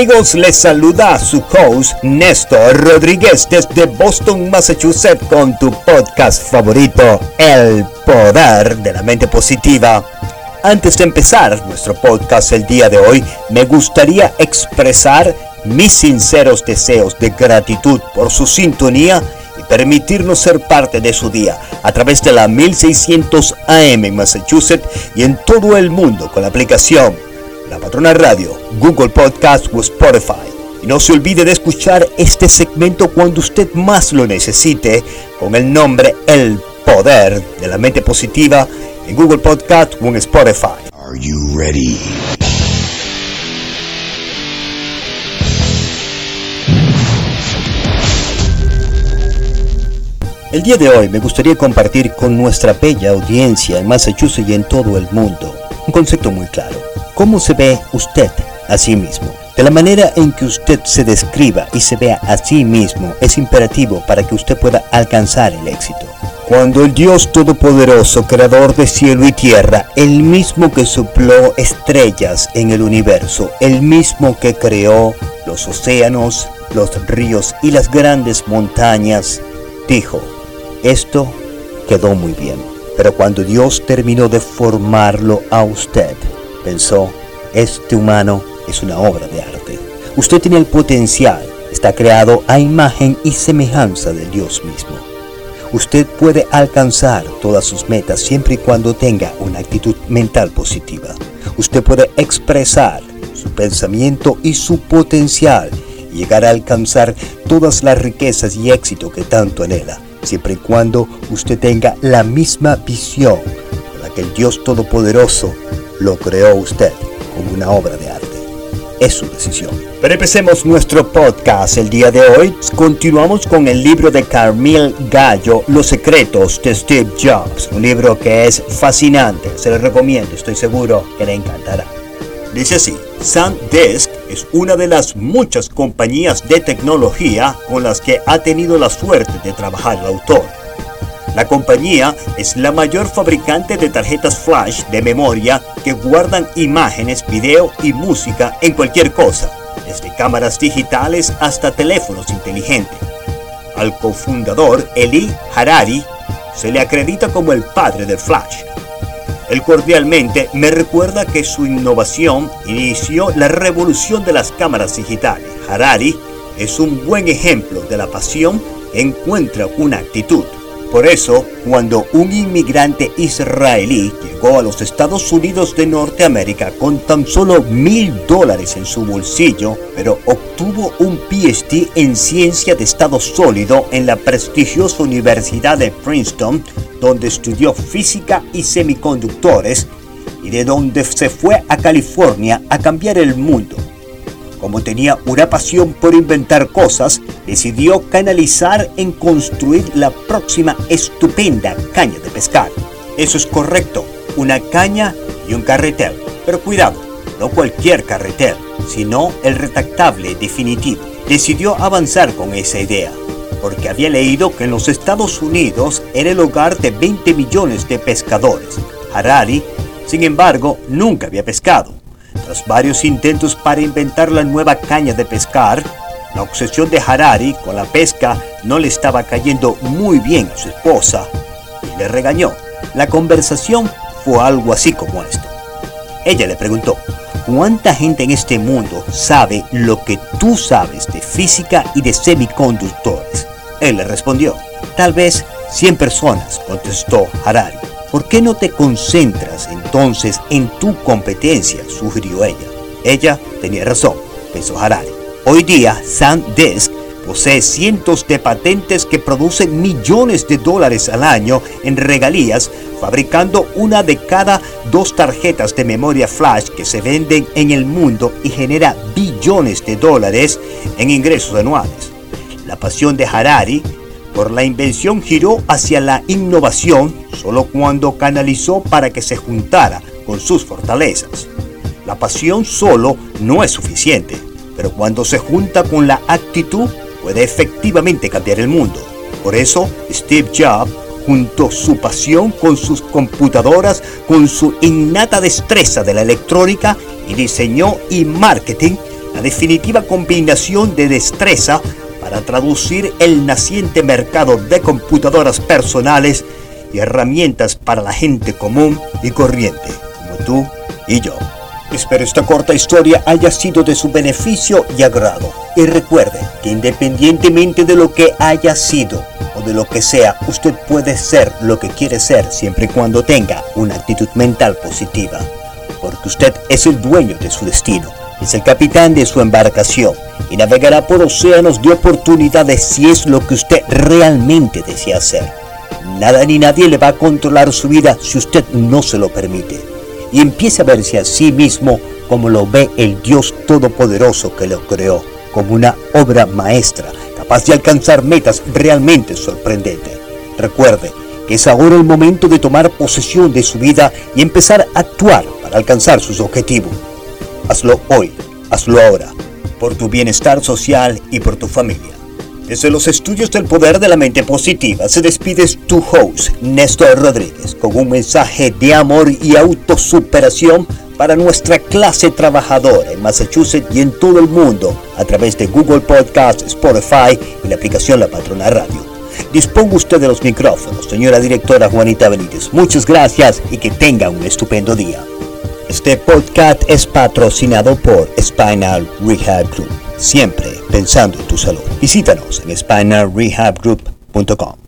amigos? Les saluda su host Néstor Rodríguez desde Boston, Massachusetts con tu podcast favorito, El Poder de la Mente Positiva. Antes de empezar nuestro podcast el día de hoy, me gustaría expresar mis sinceros deseos de gratitud por su sintonía y permitirnos ser parte de su día a través de la 1600 AM en Massachusetts y en todo el mundo con la aplicación La Patrona Radio, Google Podcast o Spotify. Y no se olvide de escuchar este segmento cuando usted más lo necesite con el nombre El Poder de la Mente Positiva en Google Podcast o en Spotify. Are you ready? El día de hoy me gustaría compartir con nuestra bella audiencia en Massachusetts y en todo el mundo un concepto muy claro. ¿Cómo se ve usted a sí mismo? De la manera en que usted se describa y se vea a sí mismo es imperativo para que usted pueda alcanzar el éxito. Cuando el Dios Todopoderoso, Creador de cielo y tierra, el mismo que sopló estrellas en el universo, el mismo que creó los océanos, los ríos y las grandes montañas, dijo, esto quedó muy bien. Pero cuando Dios terminó de formarlo a usted, pensó, este humano es una obra de arte. Usted tiene el potencial, está creado a imagen y semejanza de Dios mismo. Usted puede alcanzar todas sus metas siempre y cuando tenga una actitud mental positiva. Usted puede expresar su pensamiento y su potencial y llegar a alcanzar todas las riquezas y éxito que tanto anhela siempre y cuando usted tenga la misma visión con la que el Dios Todopoderoso lo creó usted como una obra de arte. Es su decisión. Pero empecemos nuestro podcast el día de hoy. Continuamos con el libro de Carmel Gallo, Los secretos de Steve Jobs. Un libro que es fascinante. Se lo recomiendo, estoy seguro que le encantará. Dice así, SanDisk es una de las muchas compañías de tecnología con las que ha tenido la suerte de trabajar el autor. La compañía es la mayor fabricante de tarjetas flash de memoria que guardan imágenes, video y música en cualquier cosa, desde cámaras digitales hasta teléfonos inteligentes. Al cofundador Eli Harari se le acredita como el padre del flash él cordialmente me recuerda que su innovación inició la revolución de las cámaras digitales. Harari es un buen ejemplo de la pasión que encuentra una actitud. Por eso, cuando un inmigrante israelí llegó a los Estados Unidos de Norteamérica con tan solo mil dólares en su bolsillo, pero obtuvo un PhD en ciencia de estado sólido en la prestigiosa Universidad de Princeton, donde estudió física y semiconductores, y de donde se fue a California a cambiar el mundo como tenía una pasión por inventar cosas, decidió canalizar en construir la próxima estupenda caña de pescar. Eso es correcto, una caña y un carretel. Pero cuidado, no cualquier carretel, sino el retactable definitivo. Decidió avanzar con esa idea, porque había leído que en los Estados Unidos era el hogar de 20 millones de pescadores. Harari, sin embargo, nunca había pescado tras varios intentos para inventar la nueva caña de pescar, la obsesión de Harari con la pesca no le estaba cayendo muy bien a su esposa y le regañó. La conversación fue algo así como esto. Ella le preguntó, ¿cuánta gente en este mundo sabe lo que tú sabes de física y de semiconductores? Él le respondió, tal vez 100 personas, contestó Harari. ¿Por qué no te concentras entonces en tu competencia? sugirió ella. Ella tenía razón, pensó Harari. Hoy día, SanDisk posee cientos de patentes que producen millones de dólares al año en regalías, fabricando una de cada dos tarjetas de memoria flash que se venden en el mundo y genera billones de dólares en ingresos anuales. La pasión de Harari la invención giró hacia la innovación solo cuando canalizó para que se juntara con sus fortalezas. La pasión solo no es suficiente, pero cuando se junta con la actitud puede efectivamente cambiar el mundo. Por eso, Steve Jobs juntó su pasión con sus computadoras, con su innata destreza de la electrónica y diseñó y marketing la definitiva combinación de destreza para traducir el naciente mercado de computadoras personales y herramientas para la gente común y corriente, como tú y yo. Espero esta corta historia haya sido de su beneficio y agrado. Y recuerde que independientemente de lo que haya sido o de lo que sea, usted puede ser lo que quiere ser siempre y cuando tenga una actitud mental positiva. Porque usted es el dueño de su destino, es el capitán de su embarcación y navegará por océanos de oportunidades si es lo que usted realmente desea hacer. Nada ni nadie le va a controlar su vida si usted no se lo permite y empiece a verse a sí mismo como lo ve el Dios Todopoderoso que lo creó, como una obra maestra, capaz de alcanzar metas realmente sorprendentes. Recuerde que es ahora el momento de tomar posesión de su vida y empezar a actuar alcanzar sus objetivos. Hazlo hoy, hazlo ahora, por tu bienestar social y por tu familia. Desde los estudios del poder de la mente positiva se despide tu host, Néstor Rodríguez, con un mensaje de amor y autosuperación para nuestra clase trabajadora en Massachusetts y en todo el mundo a través de Google Podcast, Spotify y la aplicación La Patrona Radio. Disponga usted de los micrófonos, señora directora Juanita Benítez. Muchas gracias y que tenga un estupendo día. Este podcast es patrocinado por Spinal Rehab Group siempre pensando en tu salud. Visítanos en spinalrehabgroup.com.